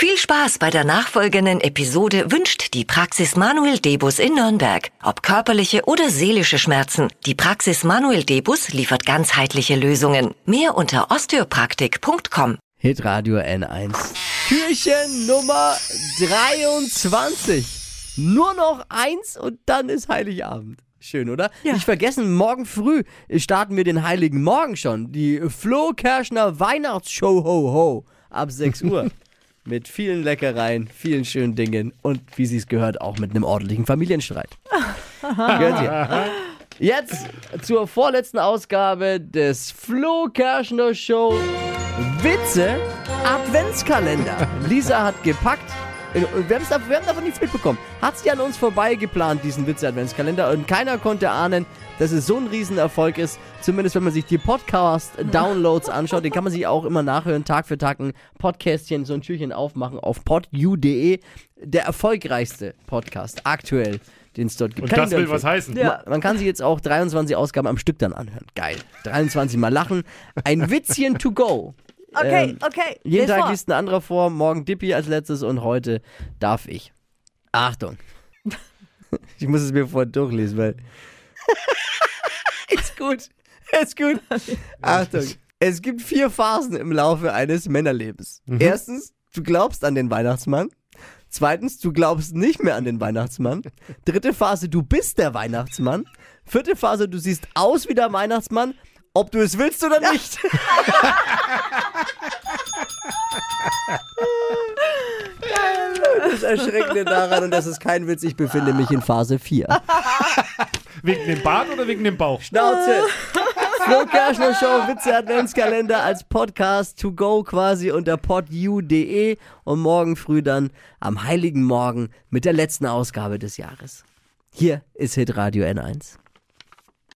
Viel Spaß bei der nachfolgenden Episode wünscht die Praxis Manuel Debus in Nürnberg. Ob körperliche oder seelische Schmerzen, die Praxis Manuel Debus liefert ganzheitliche Lösungen. Mehr unter osteopraktik.com. Hitradio N1. Türchen Nummer 23. Nur noch eins und dann ist Heiligabend. Schön, oder? Ja. Nicht vergessen, morgen früh starten wir den Heiligen Morgen schon. Die Flo Kerschner Weihnachtsshow Ho Ho ab 6 Uhr. mit vielen Leckereien, vielen schönen Dingen und wie sie es gehört, auch mit einem ordentlichen Familienstreit. Gehört ihr? Jetzt zur vorletzten Ausgabe des Flo Kerschner Show Witze Adventskalender. Lisa hat gepackt. Wir, haben's da- wir haben davon nichts mitbekommen. Hat sie an uns vorbei geplant, diesen Witze-Adventskalender. Und keiner konnte ahnen, dass es so ein Riesenerfolg ist. Zumindest wenn man sich die Podcast-Downloads anschaut. Den kann man sich auch immer nachhören, Tag für Tag ein Podcastchen, so ein Türchen aufmachen auf podu.de. Der erfolgreichste Podcast aktuell, den es dort gibt. Und Kann das will was heißen. Ja. Man, man kann sich jetzt auch 23 Ausgaben am Stück dann anhören. Geil. 23 Mal lachen. Ein Witzchen to go. Okay, Ähm, okay. Jeden Tag vor. liest ein anderer vor, morgen Dippy als letztes und heute darf ich. Achtung. Ich muss es mir vorher durchlesen, weil. ist gut. Ist gut. Achtung. Es gibt vier Phasen im Laufe eines Männerlebens. Erstens, du glaubst an den Weihnachtsmann. Zweitens, du glaubst nicht mehr an den Weihnachtsmann. Dritte Phase, du bist der Weihnachtsmann. Vierte Phase, du siehst aus wie der Weihnachtsmann, ob du es willst oder nicht. Das Erschreckende daran, und das ist kein Witz, ich befinde mich in Phase 4. Wegen dem Bart oder wegen dem Bauch? Schnauze! Flo Kerschner Show, Witze Adventskalender als Podcast to go quasi unter podu.de und morgen früh dann am Heiligen Morgen mit der letzten Ausgabe des Jahres. Hier ist Hitradio N1.